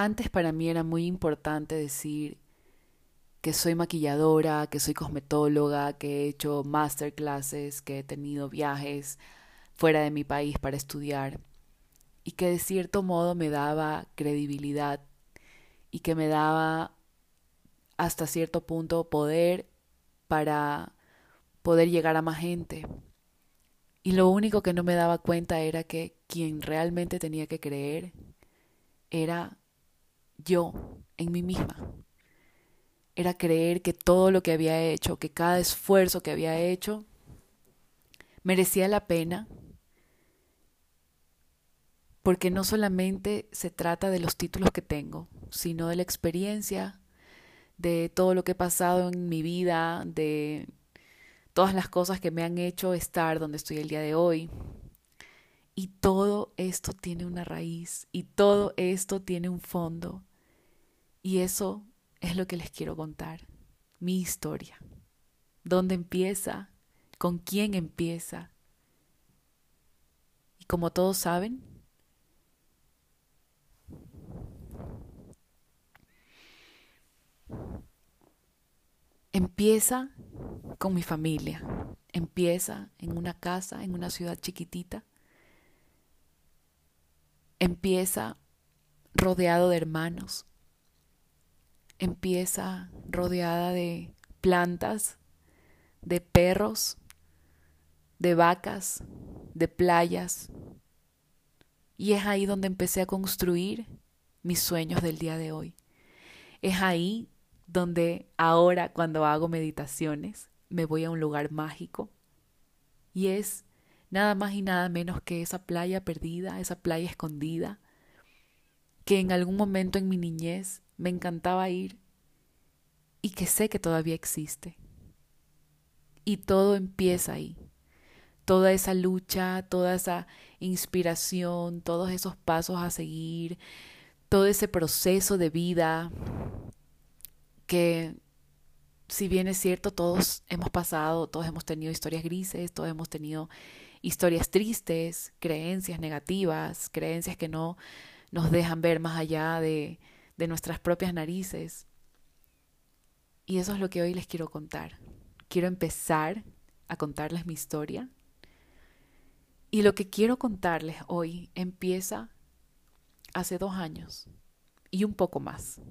Antes para mí era muy importante decir que soy maquilladora, que soy cosmetóloga, que he hecho masterclasses, que he tenido viajes fuera de mi país para estudiar y que de cierto modo me daba credibilidad y que me daba hasta cierto punto poder para poder llegar a más gente. Y lo único que no me daba cuenta era que quien realmente tenía que creer era yo en mí misma. Era creer que todo lo que había hecho, que cada esfuerzo que había hecho, merecía la pena, porque no solamente se trata de los títulos que tengo, sino de la experiencia, de todo lo que he pasado en mi vida, de todas las cosas que me han hecho estar donde estoy el día de hoy. Y todo esto tiene una raíz y todo esto tiene un fondo. Y eso es lo que les quiero contar, mi historia. ¿Dónde empieza? ¿Con quién empieza? Y como todos saben, empieza con mi familia, empieza en una casa, en una ciudad chiquitita, empieza rodeado de hermanos, empieza rodeada de plantas, de perros, de vacas, de playas. Y es ahí donde empecé a construir mis sueños del día de hoy. Es ahí donde ahora cuando hago meditaciones me voy a un lugar mágico y es nada más y nada menos que esa playa perdida, esa playa escondida, que en algún momento en mi niñez me encantaba ir y que sé que todavía existe. Y todo empieza ahí. Toda esa lucha, toda esa inspiración, todos esos pasos a seguir, todo ese proceso de vida que si bien es cierto, todos hemos pasado, todos hemos tenido historias grises, todos hemos tenido historias tristes, creencias negativas, creencias que no nos dejan ver más allá de, de nuestras propias narices. Y eso es lo que hoy les quiero contar. Quiero empezar a contarles mi historia. Y lo que quiero contarles hoy empieza hace dos años y un poco más,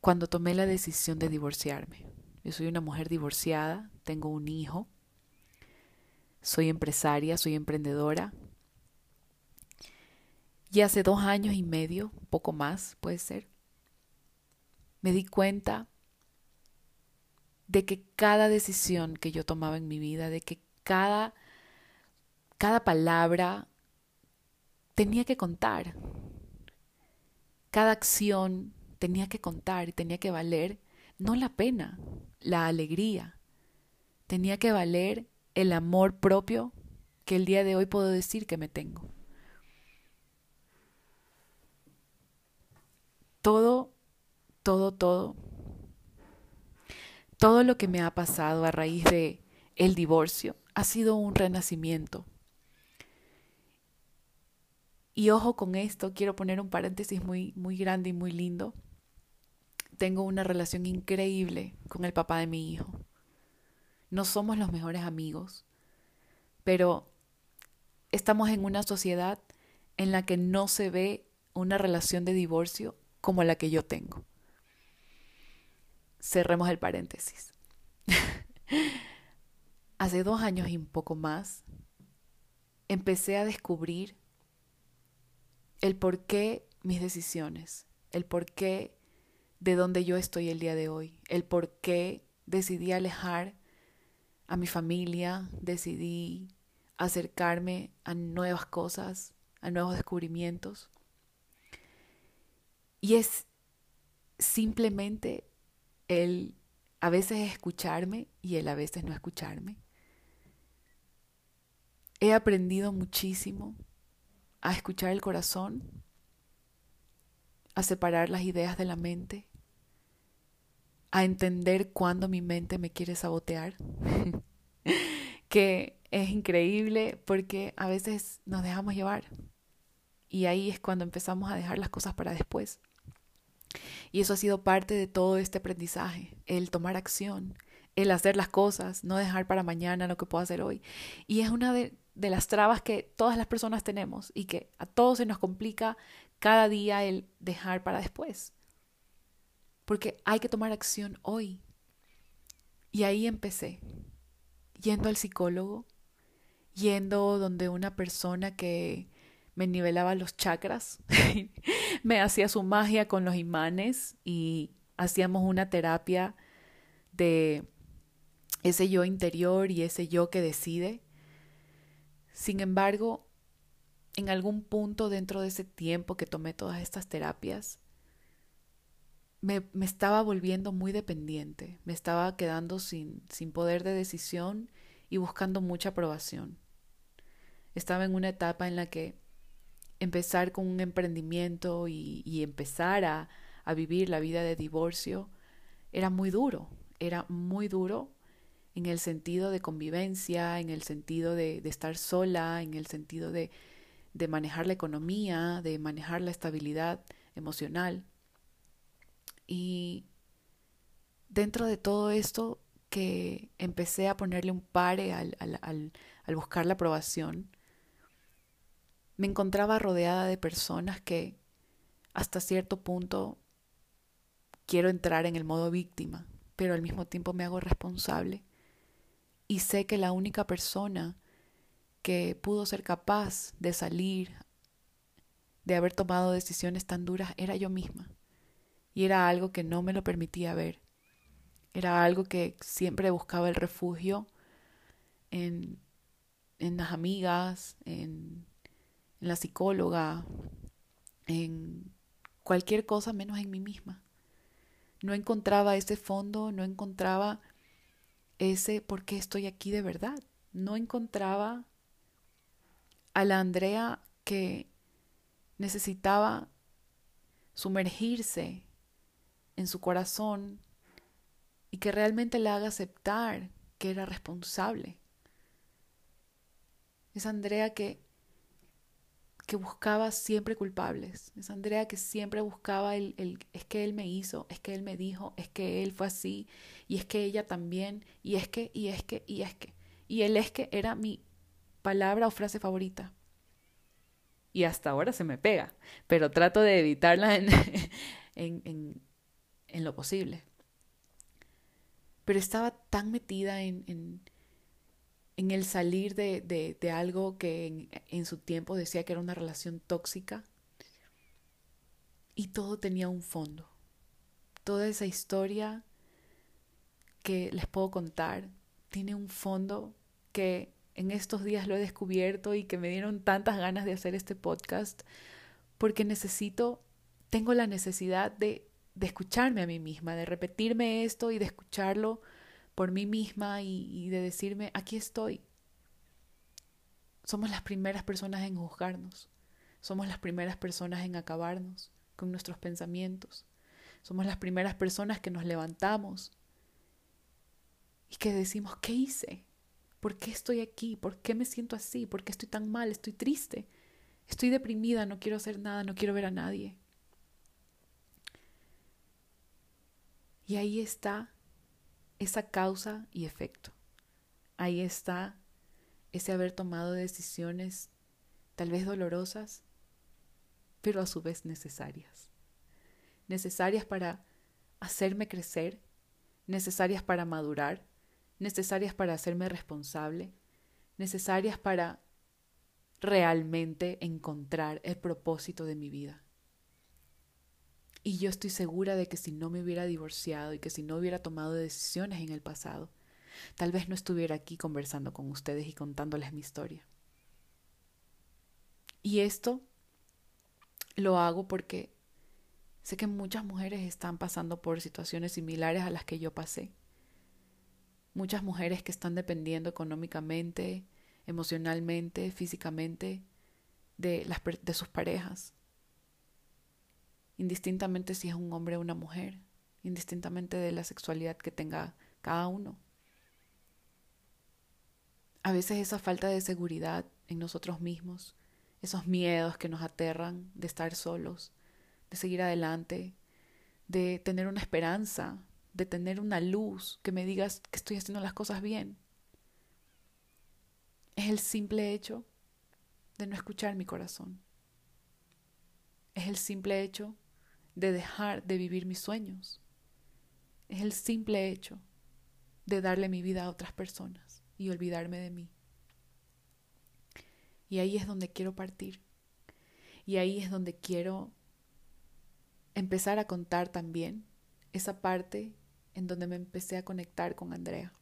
cuando tomé la decisión de divorciarme. Yo soy una mujer divorciada, tengo un hijo, soy empresaria, soy emprendedora, y hace dos años y medio, poco más puede ser, me di cuenta de que cada decisión que yo tomaba en mi vida, de que cada, cada palabra tenía que contar, cada acción tenía que contar y tenía que valer no la pena, la alegría, tenía que valer el amor propio que el día de hoy puedo decir que me tengo. Todo, todo, todo, todo lo que me ha pasado a raíz de el divorcio ha sido un renacimiento. Y ojo con esto, quiero poner un paréntesis muy, muy grande y muy lindo. Tengo una relación increíble con el papá de mi hijo. No somos los mejores amigos, pero estamos en una sociedad en la que no se ve una relación de divorcio como la que yo tengo. Cerremos el paréntesis. Hace dos años y un poco más, empecé a descubrir el por qué mis decisiones, el por qué de donde yo estoy el día de hoy, el por qué decidí alejar a mi familia, decidí acercarme a nuevas cosas, a nuevos descubrimientos. Y es simplemente el a veces escucharme y el a veces no escucharme. He aprendido muchísimo a escuchar el corazón, a separar las ideas de la mente, a entender cuándo mi mente me quiere sabotear, que es increíble porque a veces nos dejamos llevar Y ahí es cuando empezamos a dejar las cosas para después. Y eso ha sido parte de todo este aprendizaje, el tomar acción, el hacer las cosas, no dejar para mañana lo que puedo hacer hoy. Y es una de, las trabas que todas las personas tenemos y que a todos se nos complica cada día el dejar para después. Porque hay que tomar acción hoy. Y ahí empecé, yendo al psicólogo, yendo donde una persona que me nivelaba los chakras, me hacía su magia con los imanes y hacíamos una terapia de ese yo interior y ese yo que decide. Sin embargo, en algún punto dentro de ese tiempo que tomé todas estas terapias, me, me estaba volviendo muy dependiente, me estaba quedando sin, sin poder de decisión y buscando mucha aprobación. Estaba en una etapa en la que empezar con un emprendimiento y, empezar a, vivir la vida de divorcio era muy duro, era muy duro en el sentido de convivencia, en el sentido de, estar sola, en el sentido de, manejar la economía, de manejar la estabilidad emocional. Y dentro de todo esto que empecé a ponerle un pare al, al buscar la aprobación, me encontraba rodeada de personas que hasta cierto punto quiero entrar en el modo víctima, pero al mismo tiempo me hago responsable y sé que la única persona que pudo ser capaz de salir, de haber tomado decisiones tan duras, era yo misma. Y era algo que no me lo permitía ver. Era algo que siempre buscaba el refugio en, en las amigas, en, en la psicóloga, en cualquier cosa menos en mí misma. No encontraba ese fondo, no encontraba ese por qué estoy aquí de verdad. No encontraba a la Andrea que necesitaba sumergirse en su corazón y que realmente le haga aceptar que era responsable. Es Andrea que, que buscaba siempre culpables. Es Andrea que siempre buscaba el, el, es que él me hizo, es que él me dijo, es que él fue así, y es que ella también, y es que, y es que, y es que. Y el es que era mi palabra o frase favorita. Y hasta ahora se me pega, pero trato de evitarla en, en, en, en lo posible. Pero estaba tan metida en, en, el salir de, de, de algo que en, en su tiempo decía que era una relación tóxica. Y todo tenía un fondo. Toda esa historia que les puedo contar tiene un fondo que en estos días lo he descubierto y que me dieron tantas ganas de hacer este podcast porque necesito, tengo la necesidad de, de escucharme a mí misma, de repetirme esto y de escucharlo por mí misma y, de decirme, aquí estoy. Somos las primeras personas en juzgarnos, somos las primeras personas en acabarnos con nuestros pensamientos, somos las primeras personas que nos levantamos y que decimos, ¿qué hice? ¿Por qué estoy aquí? ¿Por qué me siento así? ¿Por qué estoy tan mal? Estoy triste. Estoy deprimida, no quiero hacer nada, no quiero ver a nadie. Y ahí está esa causa y efecto. Ahí está ese haber tomado decisiones tal vez dolorosas, pero a su vez necesarias. Necesarias para hacerme crecer, necesarias para madurar, necesarias para hacerme responsable, necesarias para realmente encontrar el propósito de mi vida. Y yo estoy segura de que si no me hubiera divorciado y que si no hubiera tomado decisiones en el pasado, tal vez no estuviera aquí conversando con ustedes y contándoles mi historia. Y esto lo hago porque sé que muchas mujeres están pasando por situaciones similares a las que yo pasé muchas mujeres que están dependiendo económicamente, emocionalmente, físicamente de, las, de sus parejas, indistintamente si es un hombre o una mujer, indistintamente de la sexualidad que tenga cada uno. A veces esa falta de seguridad en nosotros mismos, esos miedos que nos aterran de estar solos, de seguir adelante, de tener una esperanza, de tener una luz que me digas que estoy haciendo las cosas bien. Es el simple hecho de no escuchar mi corazón. Es el simple hecho de dejar de vivir mis sueños. Es el simple hecho de darle mi vida a otras personas y olvidarme de mí. Y ahí es donde quiero partir. Y ahí es donde quiero empezar a contar también esa parte en donde me empecé a conectar con Andrea.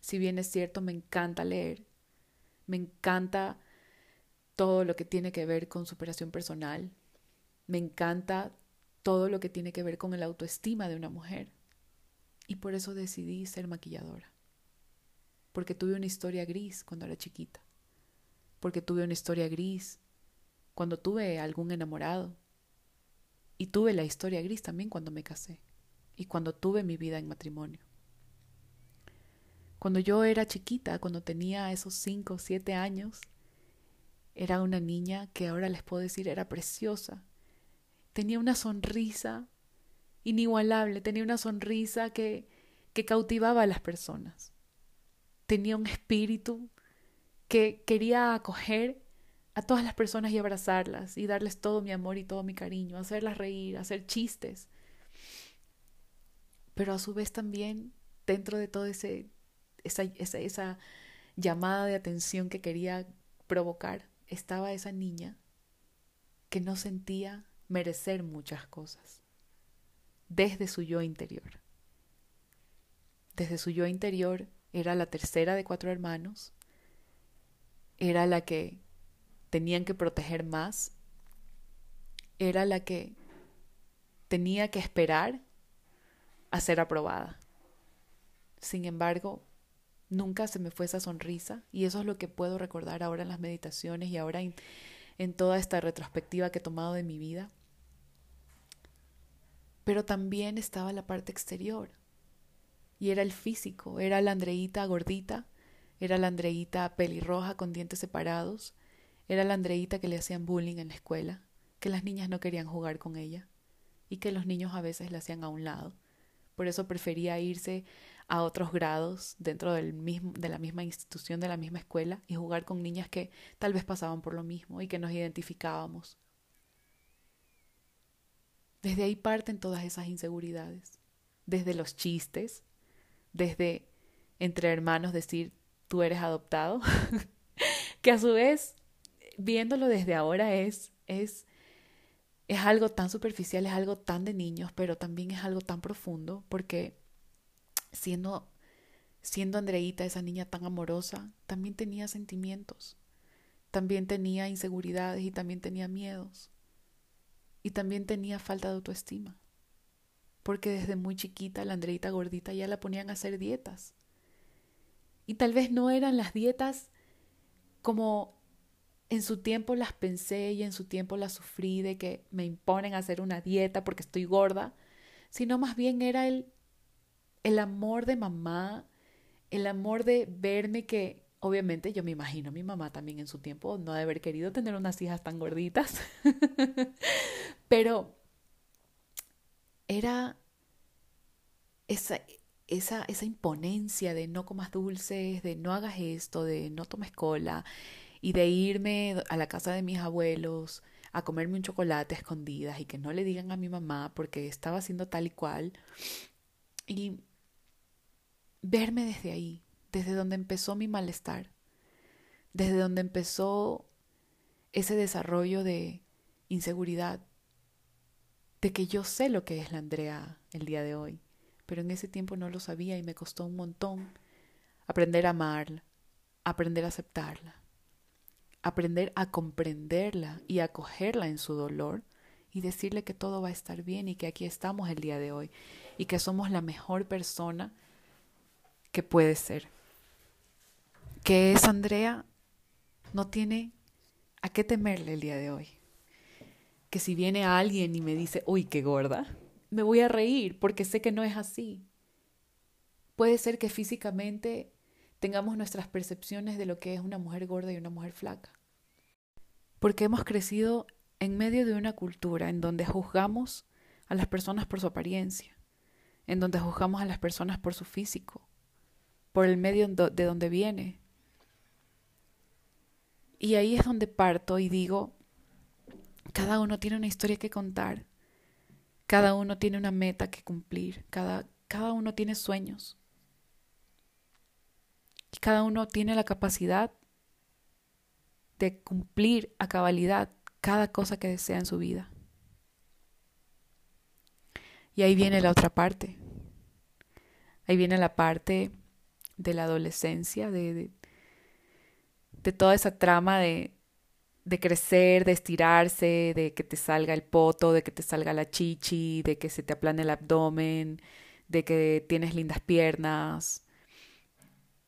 Si bien es cierto, me encanta leer, me encanta todo lo que tiene que ver con superación personal, me encanta todo lo que tiene que ver con el autoestima de una mujer. Y por eso decidí ser maquilladora. Porque tuve una historia gris cuando era chiquita. Porque tuve una historia gris cuando tuve algún enamorado. Y tuve la historia gris también cuando me casé. Y cuando tuve mi vida en matrimonio. Cuando yo era chiquita, cuando tenía esos cinco o siete años, era una niña que ahora les puedo decir era preciosa. Tenía una sonrisa inigualable, tenía una sonrisa que, que cautivaba a las personas. Tenía un espíritu que quería acoger a todas las personas y abrazarlas y darles todo mi amor y todo mi cariño, hacerlas reír, hacer chistes. Pero a su vez también dentro de ese esa, esa, esa llamada de atención que quería provocar, estaba esa niña que no sentía merecer muchas cosas desde su yo interior. Desde su yo interior era la tercera de cuatro hermanos, era la que tenían que proteger más, era la que tenía que esperar a ser aprobada. Sin embargo, nunca se me fue esa sonrisa y eso es lo que puedo recordar ahora en las meditaciones y ahora en, toda esta retrospectiva que he tomado de mi vida. Pero también estaba la parte exterior y era el físico, era la Andreita gordita, era la Andreita pelirroja con dientes separados, era la Andreita que le hacían bullying en la escuela, que las niñas no querían jugar con ella y que los niños a veces la hacían a un lado. Por eso prefería irse a otros grados dentro del mismo, de la misma institución, de la misma escuela, y jugar con niñas que tal vez pasaban por lo mismo y que nos identificábamos. Desde ahí parten todas esas inseguridades, desde los chistes, desde entre hermanos decir tú eres adoptado, que a su vez, viéndolo desde ahora es, es, es algo tan superficial, es algo tan de niños, pero también es algo tan profundo, porque siendo, siendo Andreita esa niña tan amorosa, también tenía sentimientos, también tenía inseguridades y también tenía miedos. Y también tenía falta de autoestima. Porque desde muy chiquita la Andreita gordita ya la ponían a hacer dietas. Y tal vez no eran las dietas como en su tiempo las pensé y en su tiempo las sufrí de que me imponen hacer una dieta porque estoy gorda, sino más bien era el el amor de mamá, el amor de verme que obviamente yo me imagino mi mamá también en su tiempo no de haber querido tener unas hijas tan gorditas, pero era esa, esa, esa imponencia de no comas dulces, de no hagas esto, de no tomes cola y de irme a la casa de mis abuelos a comerme un chocolate a escondidas y que no le digan a mi mamá porque estaba haciendo tal y cual. Y verme desde ahí, desde donde empezó mi malestar, desde donde empezó ese desarrollo de inseguridad, de que yo sé lo que es la Andrea el día de hoy, pero en ese tiempo no lo sabía y me costó un montón aprender a amarla, aprender a aceptarla, aprender a comprenderla y acogerla en su dolor y decirle que todo va a estar bien y que aquí estamos el día de hoy y que somos la mejor persona que puede ser. Que es Andrea no tiene a qué temerle el día de hoy. Que si viene alguien y me dice, uy, qué gorda, me voy a reír porque sé que no es así. Puede ser que físicamente tengamos nuestras percepciones de lo que es una mujer gorda y una mujer flaca. porque hemos crecido en medio de una cultura en donde juzgamos a las personas por su apariencia, en donde juzgamos a las personas por su físico, por el medio de donde viene. Y ahí es donde parto y digo, cada uno tiene una historia que contar, cada uno tiene una meta que cumplir, cada, cada uno tiene sueños. Y cada uno tiene la capacidad de cumplir a cabalidad cada cosa que desea en su vida. Y ahí viene la otra parte. Ahí viene la parte de la adolescencia, de, de, toda esa trama de, de crecer, de estirarse, de que te salga el poto, de que te salga la chichi, de que se te aplane el abdomen, de que tienes lindas piernas,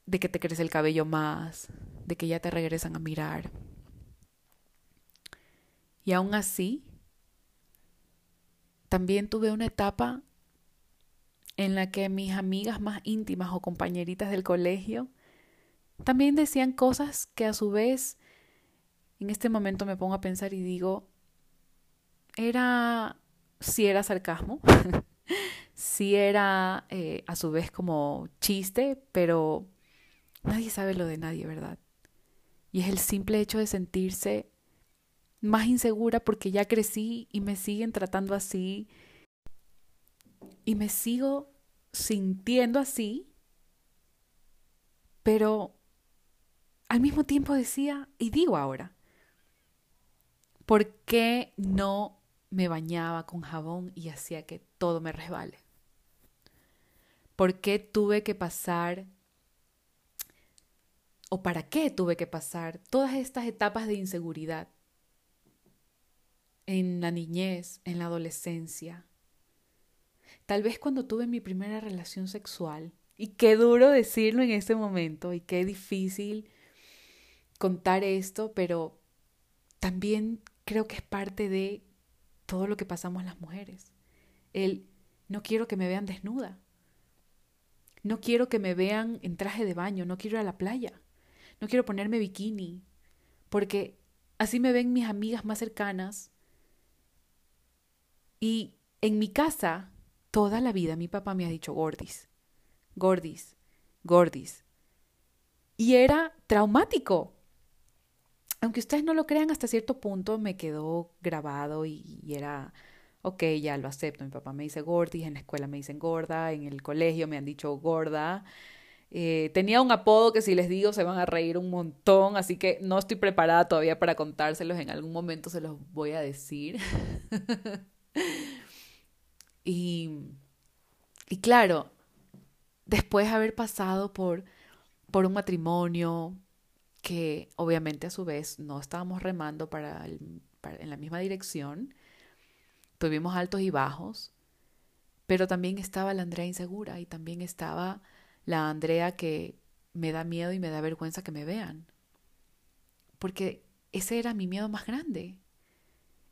de que te crece el cabello más, de que ya te regresan a mirar. Y aún así, también tuve una etapa en la que mis amigas más íntimas o compañeritas del colegio también decían cosas que a su vez en este momento me pongo a pensar y digo, era, si era sarcasmo, si era eh, a su vez como chiste, pero nadie sabe lo de nadie, ¿verdad? Y es el simple hecho de sentirse más insegura porque ya crecí y me siguen tratando así y me sigo sintiendo así, pero al mismo tiempo decía, y digo ahora, ¿por qué no me bañaba con jabón y hacía que todo me resbale? ¿Por qué tuve que pasar o para qué tuve que pasar todas estas etapas de inseguridad en la niñez, en la adolescencia? Tal vez cuando tuve mi primera relación sexual, y qué duro decirlo en este momento, y qué difícil contar esto, pero también creo que es parte de todo lo que pasamos las mujeres. El no quiero que me vean desnuda. No quiero que me vean en traje de baño, no quiero ir a la playa. No quiero ponerme bikini, porque así me ven mis amigas más cercanas. Y en mi casa toda la vida mi papá me ha dicho gordis, gordis, gordis. Y era traumático. Aunque ustedes no lo crean, hasta cierto punto me quedó grabado y, era, ok, ya lo acepto. Mi papá me dice gordis, en la escuela me dicen gorda, en el colegio me han dicho gorda. Eh, tenía un apodo que si les digo se van a reír un montón, así que no estoy preparada todavía para contárselos, en algún momento se los voy a decir. Y, y claro, después de haber pasado por, por un matrimonio que obviamente a su vez no estábamos remando para, en la misma dirección, tuvimos altos y bajos, pero también estaba la Andrea insegura y también estaba la Andrea que me da miedo y me da vergüenza que me vean. Porque ese era mi miedo más grande.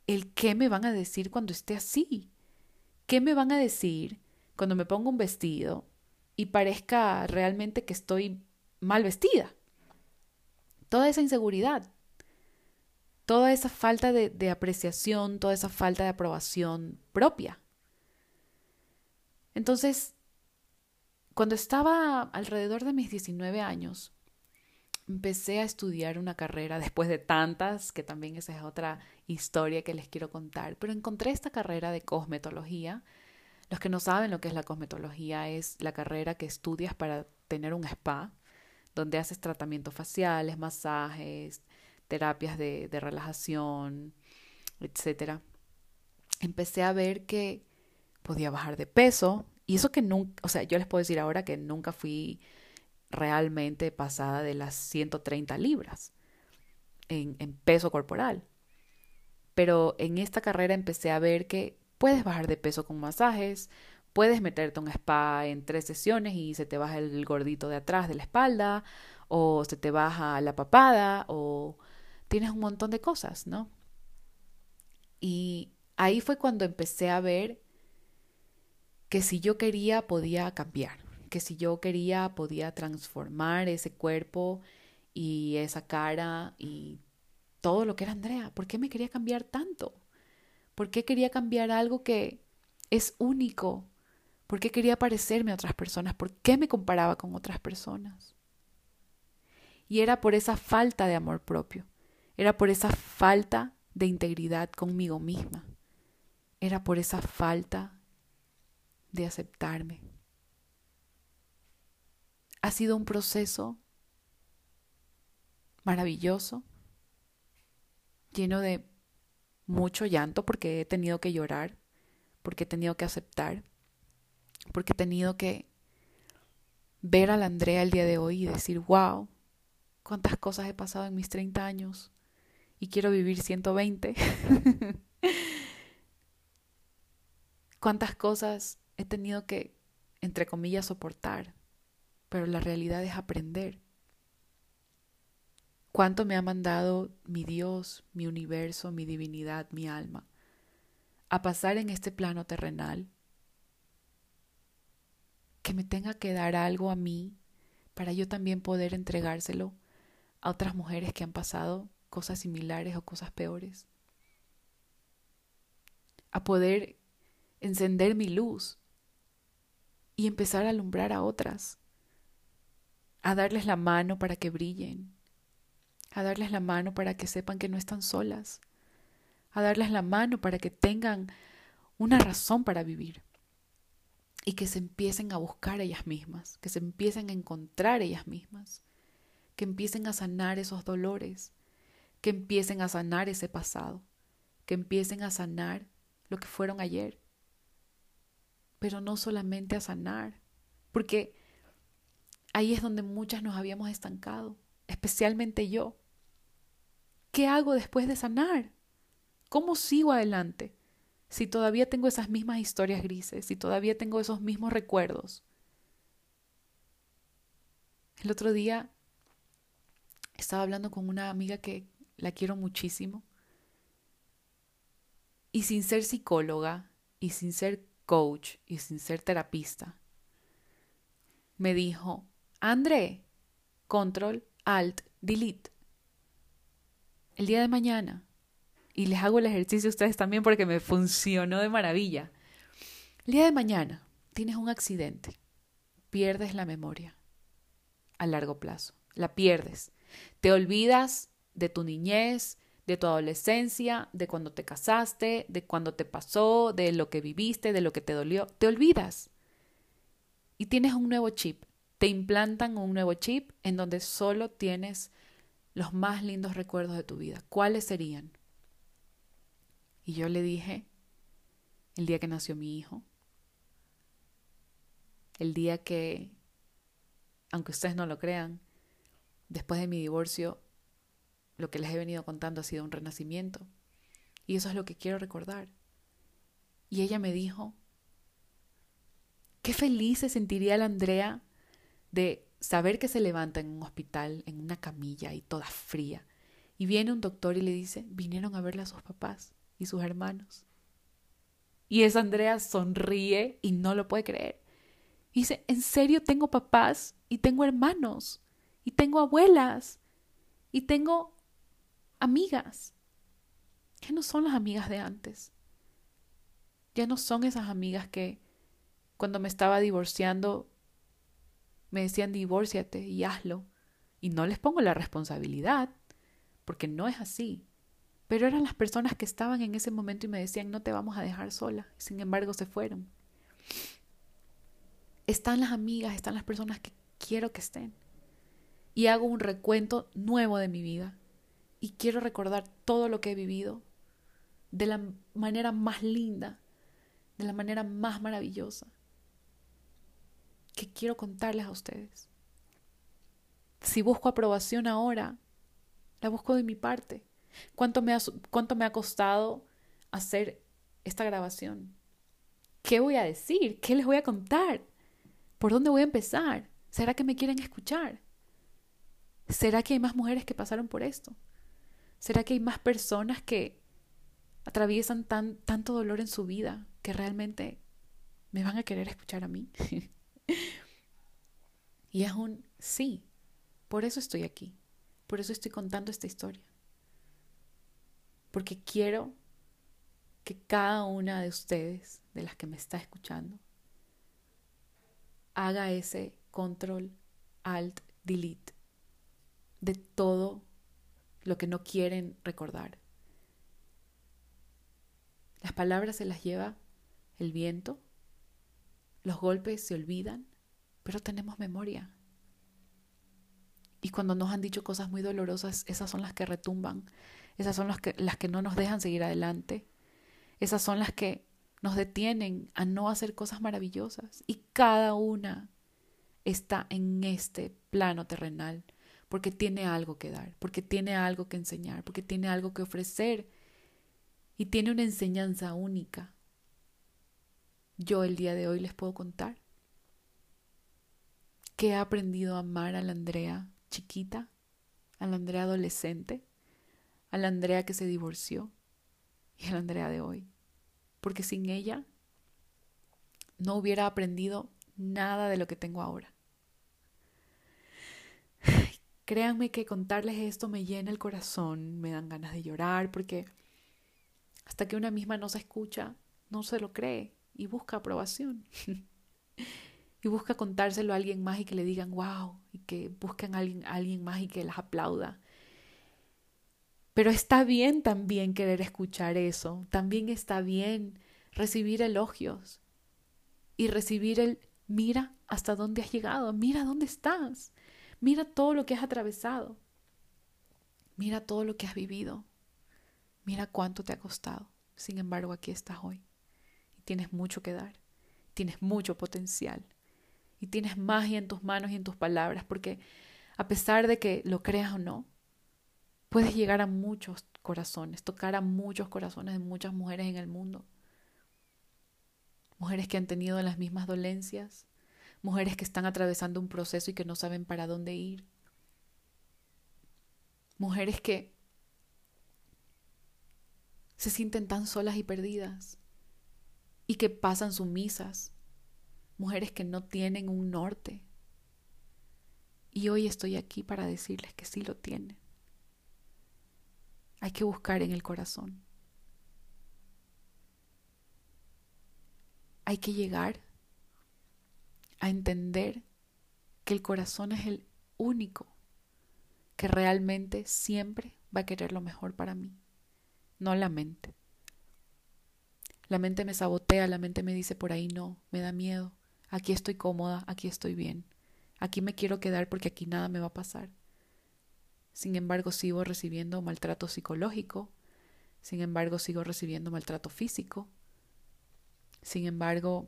El qué me van a decir cuando esté así. ¿Qué me van a decir cuando me pongo un vestido y parezca realmente que estoy mal vestida? Toda esa inseguridad, toda esa falta de, apreciación, toda esa falta de aprobación propia. Entonces, cuando estaba alrededor de mis 19 años, empecé a estudiar una carrera después de tantas, que también esa es otra historia que les quiero contar, pero encontré esta carrera de cosmetología. Los que no saben lo que es la cosmetología es la carrera que estudias para tener un spa, donde haces tratamientos faciales, masajes, terapias de, de relajación, etc. Empecé a ver que podía bajar de peso, y eso que nunca, o sea, yo les puedo decir ahora que nunca fui realmente pasada de las 130 libras en, peso corporal. Pero en esta carrera empecé a ver que puedes bajar de peso con masajes, puedes meterte un spa en tres sesiones y se te baja el gordito de atrás de la espalda, o se te baja la papada, o tienes un montón de cosas, ¿no? Y ahí fue cuando empecé a ver que si yo quería podía cambiar que si yo quería podía transformar ese cuerpo y esa cara y todo lo que era Andrea. ¿Por qué me quería cambiar tanto? ¿Por qué quería cambiar algo que es único? ¿Por qué quería parecerme a otras personas? ¿Por qué me comparaba con otras personas? Y era por esa falta de amor propio. Era por esa falta de integridad conmigo misma. Era por esa falta de aceptarme. Ha sido un proceso maravilloso, lleno de mucho llanto porque he tenido que llorar, porque he tenido que aceptar, porque he tenido que ver a la Andrea el día de hoy y decir, wow, cuántas cosas he pasado en mis 30 años y quiero vivir 120. cuántas cosas he tenido que, entre comillas, soportar, pero la realidad es aprender. Cuánto me ha mandado mi Dios, mi universo, mi divinidad, mi alma, a pasar en este plano terrenal, que me tenga que dar algo a mí para yo también poder entregárselo a otras mujeres que han pasado cosas similares o cosas peores, a poder encender mi luz y empezar a alumbrar a otras, a darles la mano para que brillen, a darles la mano para que sepan que no están solas, a darles la mano para que tengan una razón para vivir y que se empiecen a buscar ellas mismas, que se empiecen a encontrar ellas mismas, que empiecen a sanar esos dolores, que empiecen a sanar ese pasado, que empiecen a sanar lo que fueron ayer, pero no solamente a sanar, porque ahí es donde muchas nos habíamos estancado, especialmente yo. ¿Qué hago después de sanar? ¿Cómo sigo adelante? Si todavía tengo esas mismas historias grises, si todavía tengo esos mismos recuerdos. El otro día estaba hablando con una amiga que la quiero muchísimo. Y sin ser psicóloga, y sin ser coach, y sin ser terapista, me dijo, André, control, alt, delete. El día de mañana, y les hago el ejercicio a ustedes también porque me funcionó de maravilla, el día de mañana tienes un accidente, pierdes la memoria a largo plazo, la pierdes, te olvidas de tu niñez, de tu adolescencia, de cuando te casaste, de cuando te pasó, de lo que viviste, de lo que te dolió, te olvidas. Y tienes un nuevo chip, te implantan un nuevo chip en donde solo tienes los más lindos recuerdos de tu vida? ¿Cuáles serían? Y yo le dije, el día que nació mi hijo, el día que, aunque ustedes no lo crean, después de mi divorcio, lo que les he venido contando ha sido un renacimiento. Y eso es lo que quiero recordar. Y ella me dijo, qué feliz se sentiría la Andrea de saber que se levanta en un hospital, en una camilla y toda fría, y viene un doctor y le dice, vinieron a verle a sus papás y sus hermanos. Y esa Andrea sonríe y no lo puede creer. Dice, ¿en serio tengo papás y tengo hermanos y tengo abuelas y tengo amigas? Ya no son las amigas de antes. Ya no son esas amigas que cuando me estaba divorciando me decían divórciate y hazlo. Y no les pongo la responsabilidad, porque no es así. Pero eran las personas que estaban en ese momento y me decían no te vamos a dejar sola. Sin embargo, se fueron. Están las amigas, están las personas que quiero que estén. Y hago un recuento nuevo de mi vida. Y quiero recordar todo lo que he vivido de la manera más linda, de la manera más maravillosa que quiero contarles a ustedes. Si busco aprobación ahora, la busco de mi parte. ¿Cuánto me ha, cuánto me ha costado hacer esta grabación? ¿Qué voy a decir? ¿Qué les voy a contar? ¿Por dónde voy a empezar? ¿Será que me quieren escuchar? ¿Será que hay más mujeres que pasaron por esto? ¿Será que hay más personas que atraviesan tan, tanto dolor en su vida que realmente me van a querer escuchar a mí? y es un sí, por eso estoy aquí, por eso estoy contando esta historia. porque quiero que cada una de ustedes, de las que me está escuchando, haga ese control, alt, delete de todo lo que no quieren recordar. Las palabras se las lleva el viento, los golpes se olvidan, pero tenemos memoria. Y cuando nos han dicho cosas muy dolorosas, esas son las que retumban, esas son las que, las que no nos dejan seguir adelante, esas son las que nos detienen a no hacer cosas maravillosas. Y cada una está en este plano terrenal porque tiene algo que dar, porque tiene algo que enseñar, porque tiene algo que ofrecer y tiene una enseñanza única. Yo el día de hoy les puedo contar que he aprendido a amar a la Andrea chiquita, a la Andrea adolescente, a la Andrea que se divorció y a la Andrea de hoy. Porque sin ella no hubiera aprendido nada de lo que tengo ahora. Créanme que contarles esto me llena el corazón, me dan ganas de llorar, porque hasta que una misma no se escucha, no se lo cree y busca aprobación. y busca contárselo a alguien más y que le digan wow, y que busquen a alguien, alguien más y que las aplauda. Pero está bien también querer escuchar eso, también está bien recibir elogios y recibir el mira hasta dónde has llegado, mira dónde estás. Mira todo lo que has atravesado. Mira todo lo que has vivido. Mira cuánto te ha costado. Sin embargo, aquí estás hoy. Tienes mucho que dar. Tienes mucho potencial. Y tienes magia en tus manos y en tus palabras. Porque a pesar de que lo creas o no, puedes llegar a muchos corazones, tocar a muchos corazones de muchas mujeres en el mundo. Mujeres que han tenido las mismas dolencias, mujeres que están atravesando un proceso y que no saben para dónde ir, mujeres que se sienten tan solas y perdidas y que pasan sumisas, mujeres que no tienen un norte. Y hoy estoy aquí para decirles que sí lo tienen. Hay que buscar en el corazón. Hay que llegar a entender que el corazón es el único que realmente siempre va a querer lo mejor para mí, no la mente. La mente me sabotea, la mente me dice por ahí no, me da miedo, aquí estoy cómoda, aquí estoy bien, aquí me quiero quedar porque aquí nada me va a pasar. Sin embargo, sigo recibiendo maltrato psicológico, sin embargo, sigo recibiendo maltrato físico, sin embargo,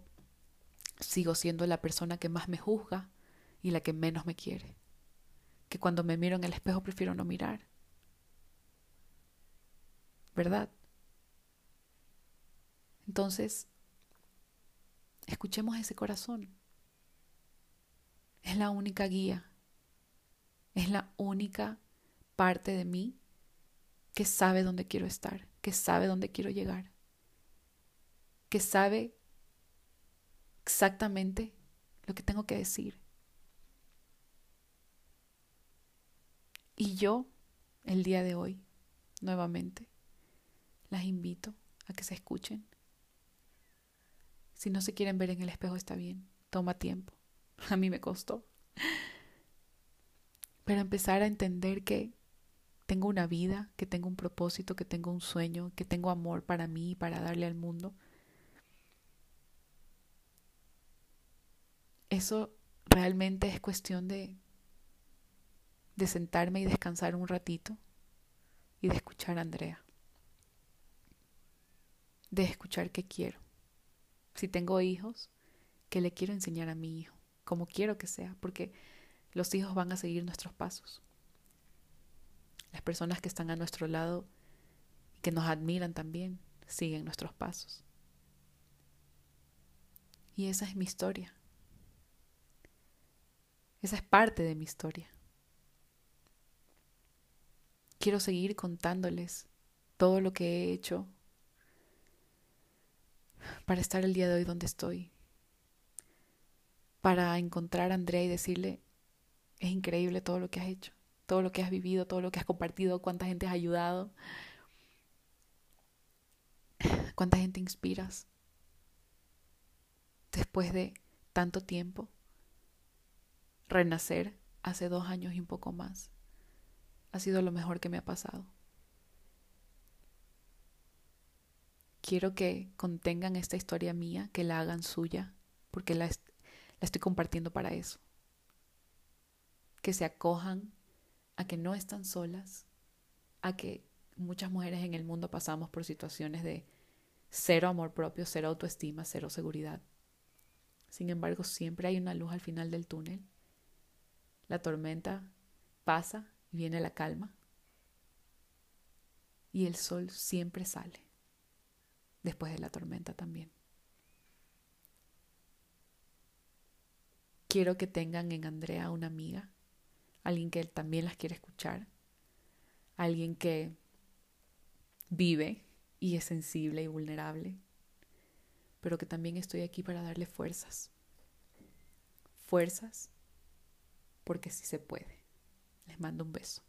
sigo siendo la persona que más me juzga y la que menos me quiere. Que cuando me miro en el espejo prefiero no mirar. ¿Verdad? Entonces, escuchemos ese corazón. Es la única guía. Es la única parte de mí que sabe dónde quiero estar, que sabe dónde quiero llegar, que sabe exactamente lo que tengo que decir. Y yo, el día de hoy, nuevamente, las invito a que se escuchen. Si no se quieren ver en el espejo está bien, toma tiempo. A mí me costó. Pero empezar a entender que tengo una vida, que tengo un propósito, que tengo un sueño, que tengo amor para mí y para darle al mundo eso realmente es cuestión de, de sentarme y descansar un ratito y de escuchar a Andrea. De escuchar qué quiero. Si tengo hijos, qué le quiero enseñar a mi hijo, como quiero que sea, porque los hijos van a seguir nuestros pasos. Las personas que están a nuestro lado y que nos admiran también siguen nuestros pasos. Y esa es mi historia. Esa es parte de mi historia. Quiero seguir contándoles todo lo que he hecho para estar el día de hoy donde estoy. Para encontrar a Andrea y decirle, es increíble todo lo que has hecho, todo lo que has vivido, todo lo que has compartido, cuánta gente has ayudado. ¿Cuánta gente inspiras? Después de tanto tiempo, renacer hace dos años y un poco más ha sido lo mejor que me ha pasado. Quiero que contengan esta historia mía, que la hagan suya, porque la, la estoy compartiendo para eso. Que se acojan a que no están solas, a que muchas mujeres en el mundo pasamos por situaciones de cero amor propio, cero autoestima, cero seguridad. Sin embargo, siempre hay una luz al final del túnel. La tormenta pasa y viene la calma. Y el sol siempre sale después de la tormenta también. Quiero que tengan en Andrea una amiga, alguien que también las quiere escuchar, alguien que vive y es sensible y vulnerable, pero que también estoy aquí para darle fuerzas. Fuerzas porque sí se puede. Les mando un beso.